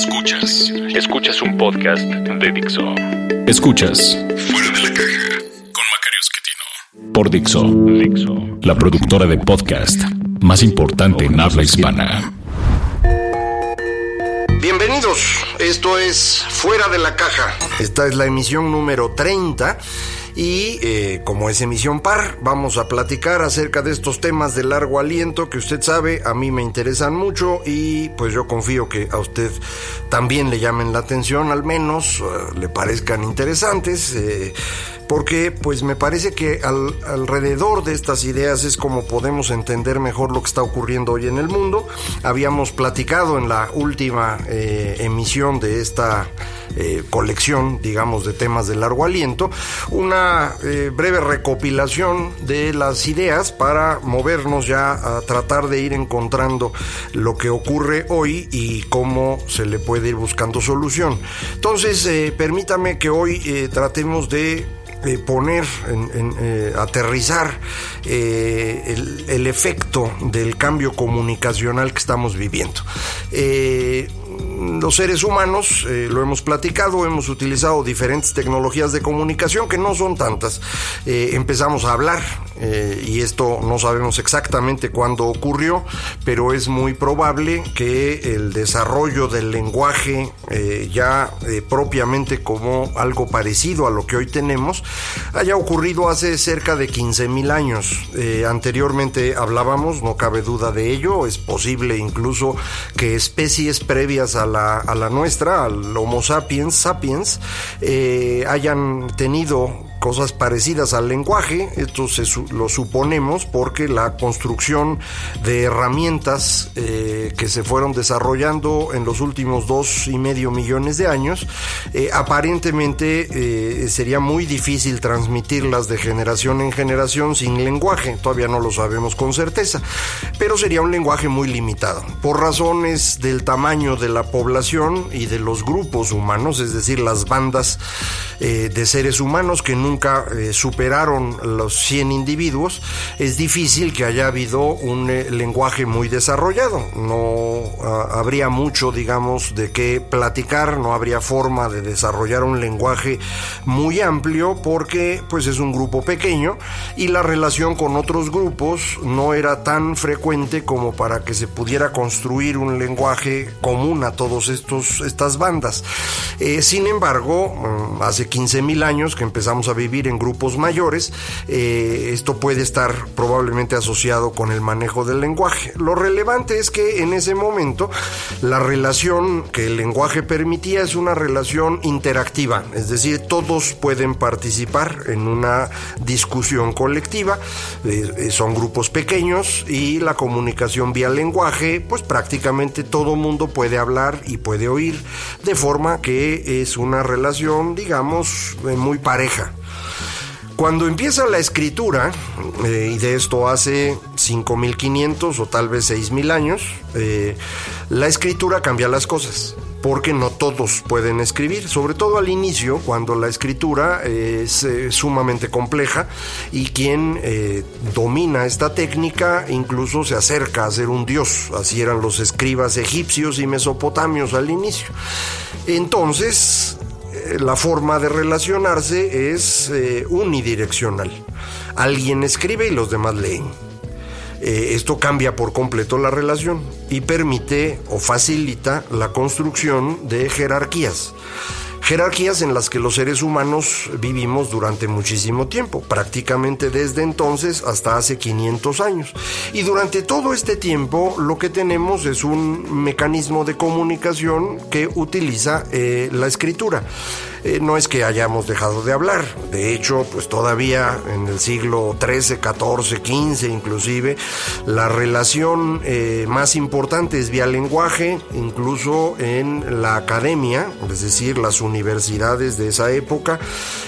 Escuchas. Escuchas un podcast de Dixo. Escuchas Fuera de la caja con Macario Esquetino. por Dixo, Dixo. la productora de podcast más importante en habla hispana. Bienvenidos, esto es Fuera de la Caja. Esta es la emisión número 30 y eh, como es emisión par, vamos a platicar acerca de estos temas de largo aliento que usted sabe, a mí me interesan mucho y pues yo confío que a usted también le llamen la atención, al menos eh, le parezcan interesantes. eh, porque pues me parece que al- alrededor de estas ideas es como podemos entender mejor lo que está ocurriendo hoy en el mundo. Habíamos platicado en la última eh, emisión de esta eh, colección, digamos, de temas de largo aliento, una eh, breve recopilación de las ideas para movernos ya a tratar de ir encontrando lo que ocurre hoy y cómo se le puede ir buscando solución. Entonces, eh, permítame que hoy tratemos de poner, en, aterrizar el efecto del cambio comunicacional que estamos viviendo. Los seres humanos, eh, lo hemos platicado, hemos utilizado diferentes tecnologías de comunicación que no son tantas. Eh, empezamos a hablar eh, y esto no sabemos exactamente cuándo ocurrió, pero es muy probable que el desarrollo del lenguaje ya propiamente como algo parecido a lo que hoy tenemos haya ocurrido hace cerca de 15 mil años. Anteriormente hablábamos, no cabe duda de ello, es posible incluso que especies previas a la, a la nuestra, al Homo sapiens, sapiens, eh, hayan tenido cosas parecidas al lenguaje, esto se lo suponemos porque la construcción de herramientas eh, que se fueron desarrollando en los últimos dos y medio millones de años, eh, aparentemente eh, sería muy difícil transmitirlas de generación en generación sin lenguaje, todavía no lo sabemos con certeza, pero sería un lenguaje muy limitado, por razones del tamaño de la población y de los grupos humanos, es decir, las bandas de seres humanos que nunca eh, superaron los 100 individuos, es difícil que haya habido un eh, lenguaje muy desarrollado. No ah, habría mucho, digamos, de qué platicar, no habría forma de desarrollar un lenguaje muy amplio porque pues es un grupo pequeño y la relación con otros grupos no era tan frecuente como para que se pudiera construir un lenguaje común a todos estos estas bandas. Eh, sin embargo, mm, hace 15 mil años que empezamos a vivir en grupos mayores, eh, esto puede estar probablemente asociado con el manejo del lenguaje. Lo relevante es que en ese momento la relación que el lenguaje permitía es una relación interactiva, es decir, todos pueden participar en una discusión colectiva, eh, eh, son grupos pequeños y la comunicación vía lenguaje, pues prácticamente todo mundo puede hablar y puede oír, de forma que es una relación, digamos, muy pareja. Cuando empieza la escritura, eh, y de esto hace 5.500 o tal vez 6.000 años, eh, la escritura cambia las cosas, porque no todos pueden escribir, sobre todo al inicio, cuando la escritura es eh, sumamente compleja y quien domina esta técnica incluso se acerca a ser un dios, así eran los escribas egipcios y mesopotamios al inicio. Entonces, la forma de relacionarse es eh, unidireccional. Alguien escribe y los demás leen. Eh, esto cambia por completo la relación y permite o facilita la construcción de jerarquías. Jerarquías en las que los seres humanos vivimos durante muchísimo tiempo, prácticamente desde entonces hasta hace 500 años. Y durante todo este tiempo lo que tenemos es un mecanismo de comunicación que utiliza eh, la escritura. Eh, no es que hayamos dejado de hablar, de hecho, pues todavía en el siglo XIII, XIV, XV inclusive, la relación eh, más importante es vía lenguaje, incluso en la academia, es decir, las universidades de esa época,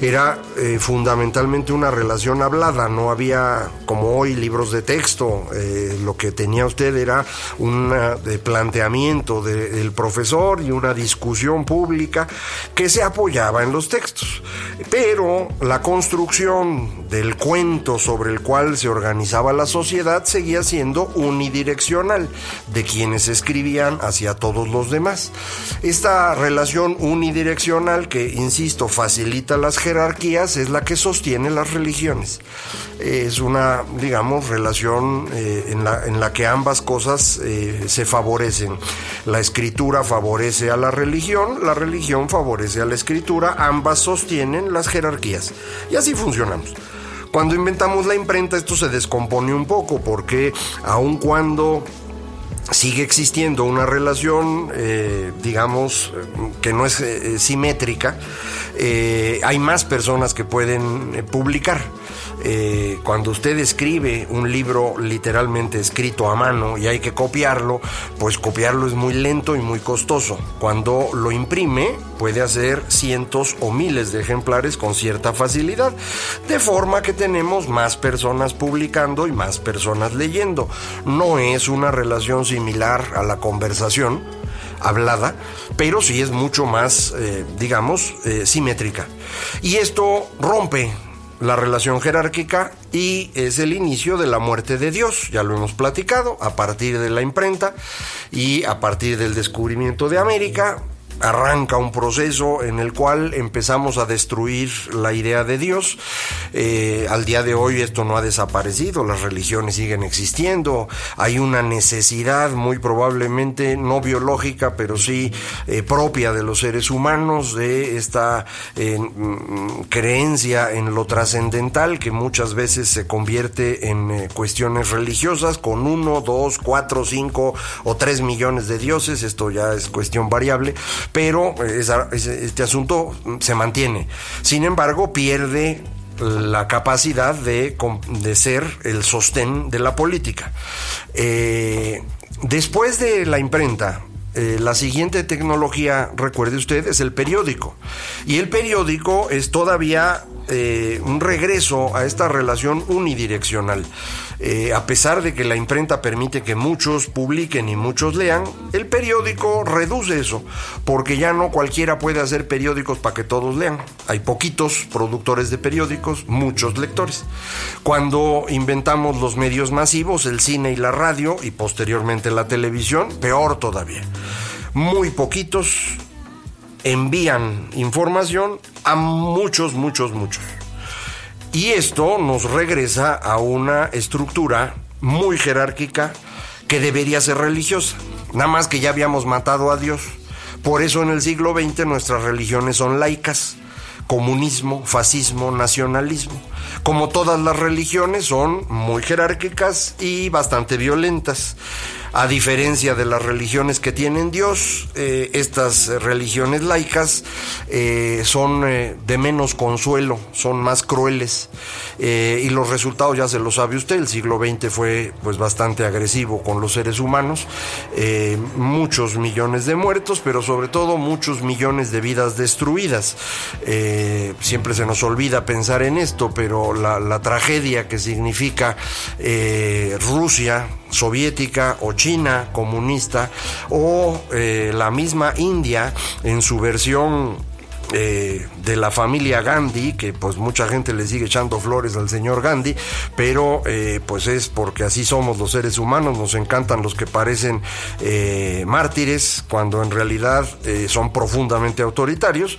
era eh, fundamentalmente una relación hablada, no había como hoy libros de texto, lo que tenía usted era un planteamiento del profesor y una discusión pública que se apoyaba en los textos. Pero la construcción del cuento sobre el cual se organizaba la sociedad seguía siendo unidireccional, de quienes escribían hacia todos los demás. Esta relación unidireccional que, insisto, facilita las jerarquías es la que sostiene las religiones. Es una, digamos, relación eh, en, la, en, la, que ambas cosas eh, se favorecen. La escritura favorece a la religión, la religión favorece a la escritura, ambas sostienen las jerarquías. Y así funcionamos. Cuando inventamos la imprenta esto se descompone un poco porque aun cuando sigue existiendo una relación, eh, digamos, que no es eh, simétrica, eh, hay más personas que pueden publicar. Eh, cuando usted escribe un libro literalmente escrito a mano y hay que copiarlo, pues copiarlo es muy lento y muy costoso. Cuando lo imprime, puede hacer cientos o miles de ejemplares con cierta facilidad, de forma que tenemos más personas publicando y más personas leyendo. No es una relación similar a la conversación hablada, pero sí es mucho más, eh, digamos, eh, simétrica. Y esto rompe la relación jerárquica y es el inicio de la muerte de Dios, ya lo hemos platicado, a partir de la imprenta y a partir del descubrimiento de América, arranca un proceso en el cual empezamos a destruir la idea de Dios. Eh, al día de hoy esto no ha desaparecido, las religiones siguen existiendo, hay una necesidad muy probablemente no biológica, pero sí eh, propia de los seres humanos de esta eh, mm, creencia en lo trascendental que muchas veces se convierte en cuestiones religiosas con uno, dos, cuatro, cinco o tres millones de dioses, esto ya es cuestión variable pero este asunto se mantiene. Sin embargo, pierde la capacidad de, ser el sostén de la política. Eh, después de la imprenta, eh, la siguiente tecnología, recuerde usted, es el periódico. Y el periódico es todavía eh, un regreso a esta relación unidireccional. Eh, a pesar de que la imprenta permite que muchos publiquen y muchos lean, el periódico reduce eso, porque ya no cualquiera puede hacer periódicos para que todos lean. Hay poquitos productores de periódicos, muchos lectores. Cuando inventamos los medios masivos, el cine y la radio, y posteriormente la televisión, peor todavía. Muy poquitos envían información a muchos, muchos, muchos. Y esto nos regresa a una estructura muy jerárquica que debería ser religiosa. Nada más que ya habíamos matado a Dios. Por eso en el siglo XX nuestras religiones son laicas. Comunismo, fascismo, nacionalismo. Como todas las religiones son muy jerárquicas y bastante violentas. A diferencia de las religiones que tienen Dios, eh, estas religiones laicas eh, son eh, de menos consuelo, son más crueles y los resultados ya se lo sabe usted. El siglo XX fue pues bastante agresivo con los seres humanos, muchos millones de muertos, pero sobre todo muchos millones de vidas destruidas. siempre se nos olvida pensar en esto, pero la tragedia que significa Rusia soviética o China comunista o eh, la misma India en su versión eh, de la familia Gandhi, que pues mucha gente le sigue echando flores al señor Gandhi, pero eh, pues es porque así somos los seres humanos, nos encantan los que parecen eh, mártires, cuando en realidad son profundamente autoritarios,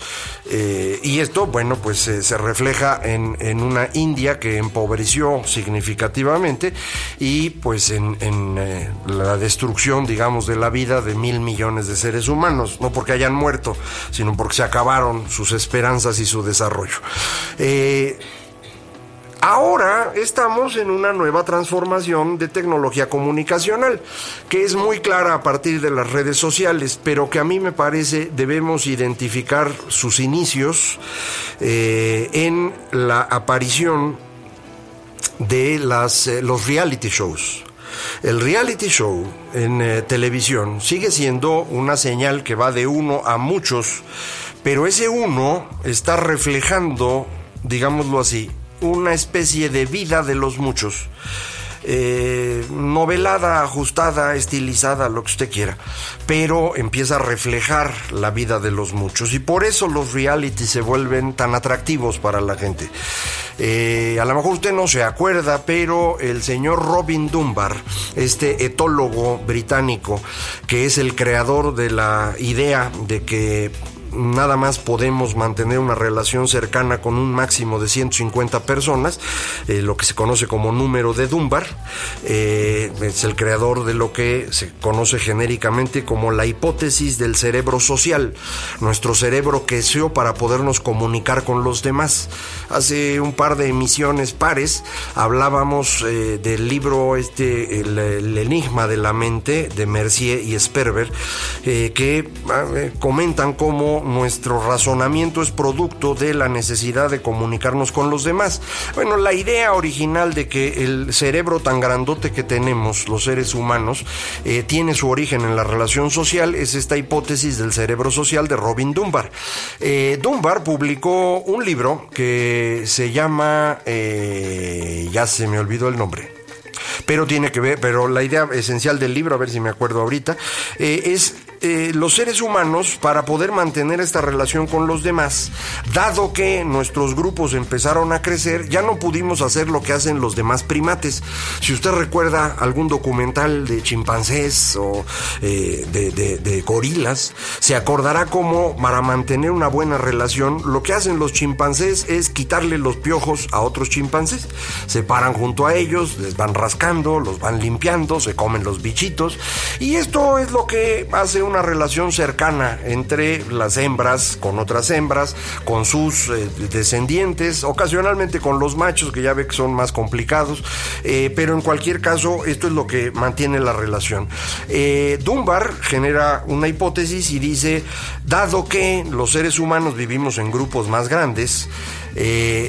y esto, bueno, pues se refleja en, en, una India que empobreció significativamente y pues en, en la destrucción, digamos, de la vida de mil millones de seres humanos, no porque hayan muerto, sino porque se acabaron sus esperanzas y su desarrollo. Eh, Ahora estamos en una nueva transformación de tecnología comunicacional, que es muy clara a partir de las redes sociales, pero que a mí me parece debemos identificar sus inicios eh, en la aparición de las, eh, los reality shows. El reality show en televisión sigue siendo una señal que va de uno a muchos, pero ese uno está reflejando, digámoslo así, una especie de vida de los muchos. Eh, novelada, ajustada, estilizada, lo que usted quiera, pero empieza a reflejar la vida de los muchos y por eso los reality se vuelven tan atractivos para la gente. Eh, a lo mejor usted no se acuerda, pero el señor Robin Dunbar, este etólogo británico, que es el creador de la idea de que nada más podemos mantener una relación cercana con un máximo de 150 personas, eh, lo que se conoce como número de Dunbar. Eh, es el creador de lo que se conoce genéricamente como la hipótesis del cerebro social. Nuestro cerebro creció para podernos comunicar con los demás. Hace un par de emisiones pares hablábamos eh, del libro este el, enigma de la mente de Mercier y Sperber que ah, comentan cómo nuestro razonamiento es producto de la necesidad de comunicarnos con los demás. Bueno, la idea original de que el cerebro tan grandote que tenemos, los seres humanos, eh, tiene su origen en la relación social es esta hipótesis del cerebro social de Robin Dunbar. Eh, Dunbar publicó un libro que se llama, eh, ya se me olvidó el nombre, pero tiene que ver, pero la idea esencial del libro, a ver si me acuerdo ahorita, es eh, los seres humanos para poder mantener esta relación con los demás, dado que nuestros grupos empezaron a crecer, ya no pudimos hacer lo que hacen los demás primates. Si usted recuerda algún documental de chimpancés o eh, de, gorilas, se acordará cómo para mantener una buena relación, lo que hacen los chimpancés es quitarle los piojos a otros chimpancés. Se paran junto a ellos, les van rascando, los van limpiando, se comen los bichitos. Y esto es lo que hace una relación cercana entre las hembras con otras hembras, con sus eh, descendientes, ocasionalmente con los machos, que ya ve que son más complicados, eh, pero en cualquier caso esto es lo que mantiene la relación. Eh, Dunbar genera una hipótesis y dice, dado que los seres humanos vivimos en grupos más grandes,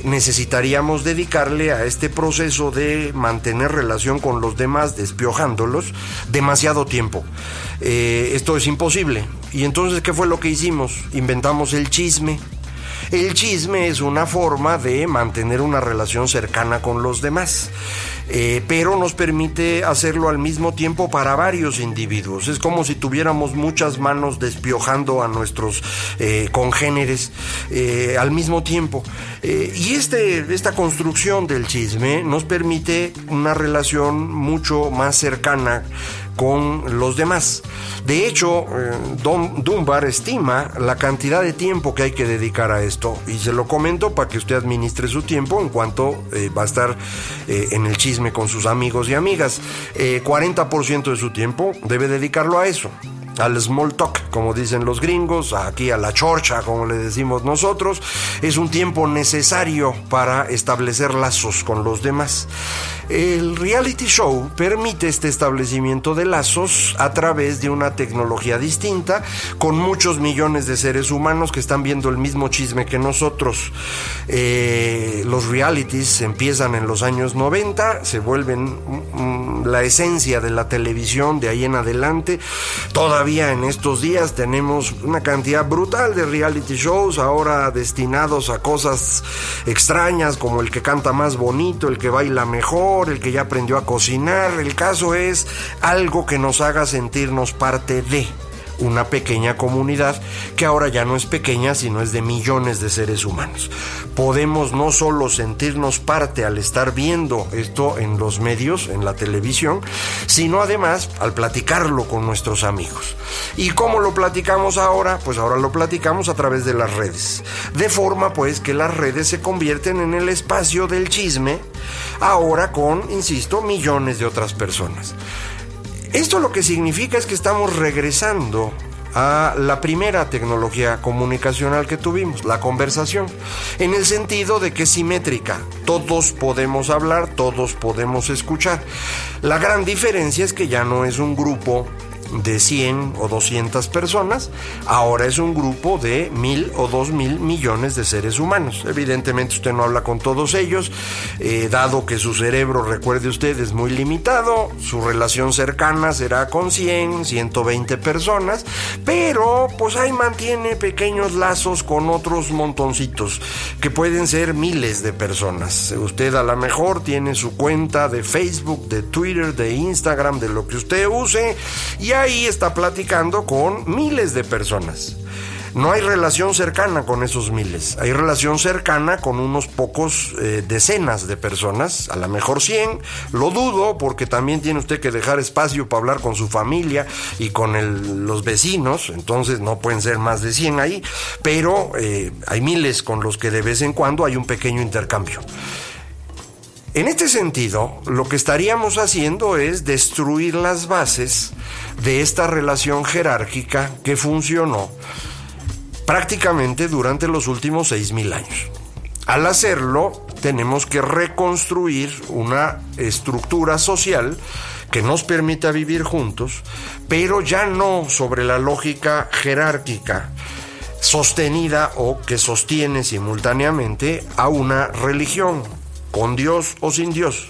necesitaríamos dedicarle a este proceso de mantener relación con los demás, despiojándolos, demasiado tiempo. Eh, esto es imposible. Y entonces, ¿qué fue lo que hicimos? Inventamos el chisme. El chisme es una forma de mantener una relación cercana con los demás, eh, pero nos permite hacerlo al mismo tiempo para varios individuos. Es como si tuviéramos muchas manos despiojando a nuestros eh, congéneres al mismo tiempo. y este, esta construcción del chisme nos permite una relación mucho más cercana con los demás. De hecho, eh, Don Dunbar estima la cantidad de tiempo que hay que dedicar a esto y se lo comento para que usted administre su tiempo en cuanto eh, va a estar eh, en el chisme con sus amigos y amigas. 40% de su tiempo debe dedicarlo a eso al small talk, como dicen los gringos, aquí a la chorcha, como le decimos nosotros, es un tiempo necesario para establecer lazos con los demás. El reality show permite este establecimiento de lazos a través de una tecnología distinta, con muchos millones de seres humanos que están viendo el mismo chisme que nosotros. Eh, los realities empiezan en los años 90, se vuelven mm, la esencia de la televisión de ahí en adelante. Todavía en estos días tenemos una cantidad brutal de reality shows, ahora destinados a cosas extrañas como el que canta más bonito, el que baila mejor, el que ya aprendió a cocinar. El caso es algo que nos haga sentirnos parte de una pequeña comunidad que ahora ya no es pequeña, sino es de millones de seres humanos. Podemos no solo sentirnos parte al estar viendo esto en los medios, en la televisión, sino además al platicarlo con nuestros amigos. ¿Y cómo lo platicamos ahora? Pues ahora lo platicamos a través de las redes. De forma pues que las redes se convierten en el espacio del chisme, ahora con, insisto, millones de otras personas. Esto lo que significa es que estamos regresando a la primera tecnología comunicacional que tuvimos, la conversación, en el sentido de que es simétrica. Todos podemos hablar, todos podemos escuchar. La gran diferencia es que ya no es un grupo de 100 o 200 personas, ahora es un grupo de mil o dos mil millones de seres humanos. Evidentemente usted no habla con todos ellos, eh, dado que su cerebro, recuerde usted, es muy limitado, su relación cercana será con 100, 120 personas, pero pues ahí mantiene pequeños lazos con otros montoncitos, que pueden ser miles de personas. Usted a lo mejor tiene su cuenta de Facebook, de Twitter, de Instagram, de lo que usted use, y ahí está platicando con miles de personas. No hay relación cercana con esos miles, hay relación cercana con unos pocos eh, decenas de personas, a lo mejor 100, lo dudo porque también tiene usted que dejar espacio para hablar con su familia y con los vecinos, entonces no pueden ser más de 100 ahí, pero eh, hay miles con los que de vez en cuando hay un pequeño intercambio. En este sentido, lo que estaríamos haciendo es destruir las bases de esta relación jerárquica que funcionó prácticamente durante los últimos 6.000 años. Al hacerlo, tenemos que reconstruir una estructura social que nos permita vivir juntos, pero ya no sobre la lógica jerárquica sostenida o que sostiene simultáneamente a una religión, con Dios o sin Dios.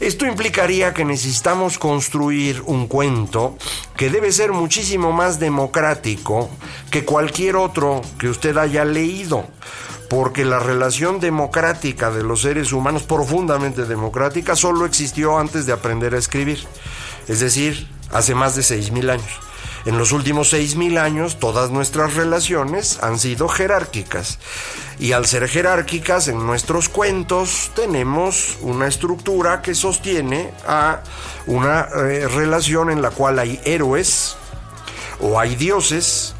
Esto implicaría que necesitamos construir un cuento que debe ser muchísimo más democrático que cualquier otro que usted haya leído, porque la relación democrática de los seres humanos, profundamente democrática, solo existió antes de aprender a escribir, es decir, hace más de 6.000 años. En los últimos 6.000 años todas nuestras relaciones han sido jerárquicas. Y al ser jerárquicas en nuestros cuentos tenemos una estructura que sostiene a una eh, relación en la cual hay héroes o hay dioses,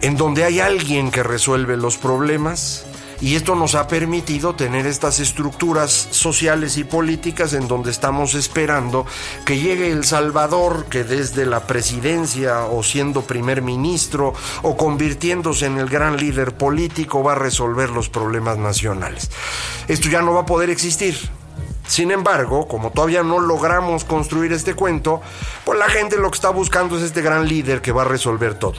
en donde hay alguien que resuelve los problemas y esto nos ha permitido tener estas estructuras sociales y políticas en donde estamos esperando que llegue el Salvador, que desde la presidencia o siendo primer ministro o convirtiéndose en el gran líder político va a resolver los problemas nacionales. Esto ya no va a poder existir. Sin embargo, como todavía no logramos construir este cuento, pues la gente lo que está buscando es este gran líder que va a resolver todo.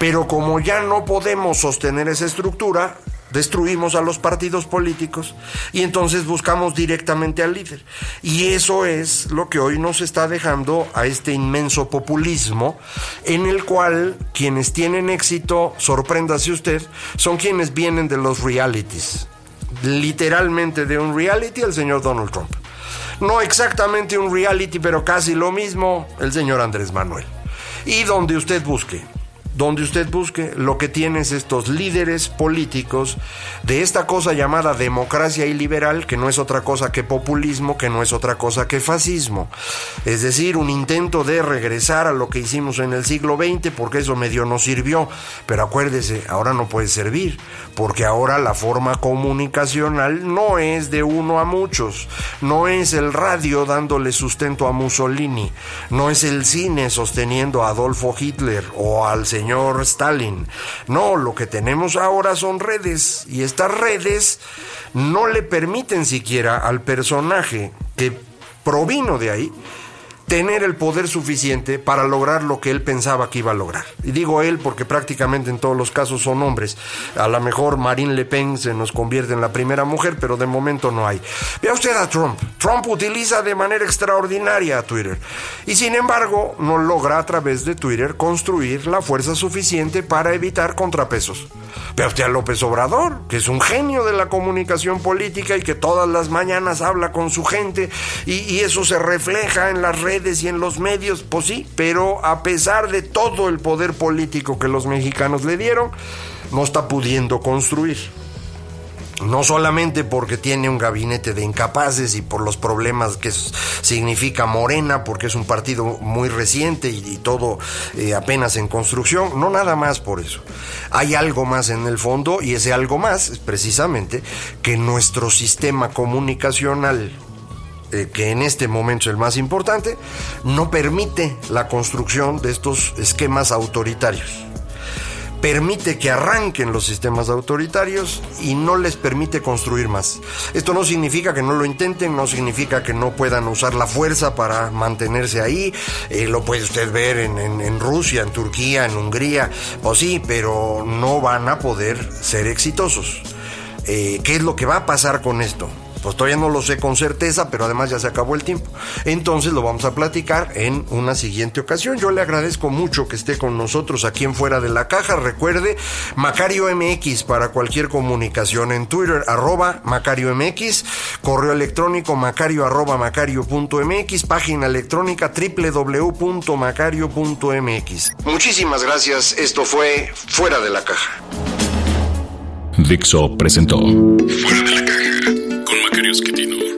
Pero como ya no podemos sostener esa estructura, destruimos a los partidos políticos y entonces buscamos directamente al líder. Y eso es lo que hoy nos está dejando a este inmenso populismo en el cual quienes tienen éxito, sorpréndase usted, son quienes vienen de los realities. Literalmente de un reality el señor Donald Trump. No exactamente un reality, pero casi lo mismo el señor Andrés Manuel. Y donde usted busque donde usted busque, lo que tiene es estos líderes políticos de esta cosa llamada democracia y liberal, que no es otra cosa que populismo, que no es otra cosa que fascismo. Es decir, un intento de regresar a lo que hicimos en el siglo XX, porque eso medio nos sirvió. Pero acuérdese, ahora no puede servir, porque ahora la forma comunicacional no es de uno a muchos, no es el radio dándole sustento a Mussolini, no es el cine sosteniendo a Adolfo Hitler o al señor señor Stalin. No, lo que tenemos ahora son redes y estas redes no le permiten siquiera al personaje que provino de ahí tener el poder suficiente para lograr lo que él pensaba que iba a lograr. Y digo él porque prácticamente en todos los casos son hombres. A lo mejor Marine Le Pen se nos convierte en la primera mujer, pero de momento no hay. Vea usted a Trump. Trump utiliza de manera extraordinaria a Twitter. Y sin embargo, no logra a través de Twitter construir la fuerza suficiente para evitar contrapesos. Vea usted a López Obrador, que es un genio de la comunicación política y que todas las mañanas habla con su gente y, y eso se refleja en las redes y en los medios, pues sí, pero a pesar de todo el poder político que los mexicanos le dieron, no está pudiendo construir. No solamente porque tiene un gabinete de incapaces y por los problemas que significa Morena, porque es un partido muy reciente y, todo eh, apenas en construcción, no nada más por eso. Hay algo más en el fondo y ese algo más es precisamente que nuestro sistema comunicacional eh, que en este momento es el más importante, no permite la construcción de estos esquemas autoritarios permite que arranquen los sistemas autoritarios y no les permite construir más. Esto no significa que no lo intenten, no significa que no puedan usar la fuerza para mantenerse ahí. Eh, lo puede usted ver en, Rusia, en Turquía, en Hungría, o sí, pero no van a poder ser exitosos. Eh, ¿Qué es lo que va a pasar con esto? Pues todavía no lo sé con certeza, pero además ya se acabó el tiempo. Entonces lo vamos a platicar en una siguiente ocasión. Yo le agradezco mucho que esté con nosotros aquí en Fuera de la Caja. Recuerde, Macario MX para cualquier comunicación en Twitter, arroba Macario MX, correo electrónico macario arroba macario.mx, página electrónica www.macario.mx. Muchísimas gracias. Esto fue Fuera de la Caja. Dixo presentó Fuera de la Caja con Macarios